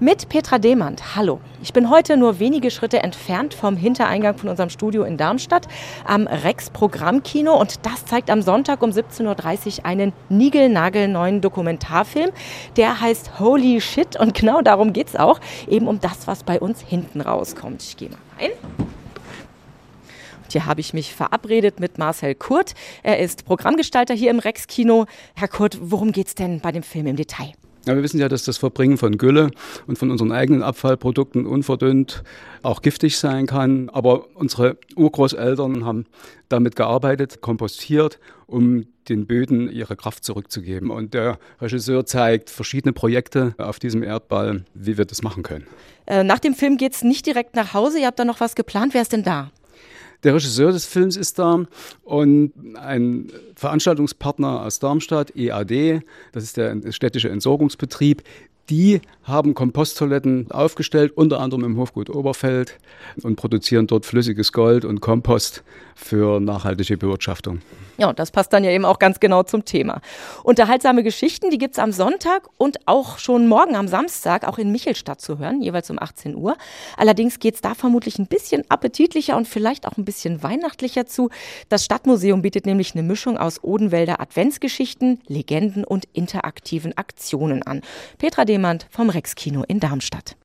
Mit Petra Demand. Hallo. Ich bin heute nur wenige Schritte entfernt vom Hintereingang von unserem Studio in Darmstadt am Rex Programmkino und das zeigt am Sonntag um 17.30 Uhr einen niegelnagelneuen Dokumentarfim. Der heißt Holy Shit und genau darum geht es auch. Eben um das, was bei uns hinten rauskommt. Ich gehe mal rein. Hier habe ich mich verabredet mit Marcel Kurt. Er ist Programmgestalter hier im Rex Kino. Herr Kurt, worum geht es denn bei dem Film im Detail? Ja, wir wissen ja, dass das Verbringen von Gülle und von unseren eigenen Abfallprodukten unverdünnt auch giftig sein kann. Aber unsere Urgroßeltern haben damit gearbeitet, kompostiert, um den Böden ihre Kraft zurückzugeben. Und der Regisseur zeigt verschiedene Projekte auf diesem Erdball, wie wir das machen können. Äh, nach dem Film geht es nicht direkt nach Hause. Ihr habt da noch was geplant. Wer ist denn da? Der Regisseur des Films ist da und ein Veranstaltungspartner aus Darmstadt, EAD, das ist der städtische Entsorgungsbetrieb, die haben Komposttoiletten aufgestellt, unter anderem im Hofgut Oberfeld und produzieren dort flüssiges Gold und Kompost für nachhaltige Bewirtschaftung. Ja, und das passt dann ja eben auch ganz genau zum Thema. Unterhaltsame Geschichten, die gibt es am Sonntag und auch schon morgen am Samstag auch in Michelstadt zu hören, jeweils um 18 Uhr. Allerdings geht es da vermutlich ein bisschen appetitlicher und vielleicht auch ein bisschen weihnachtlicher zu. Das Stadtmuseum bietet nämlich eine Mischung aus Odenwälder Adventsgeschichten, Legenden und interaktiven Aktionen an. Petra Demand vom Rex Kino in Darmstadt.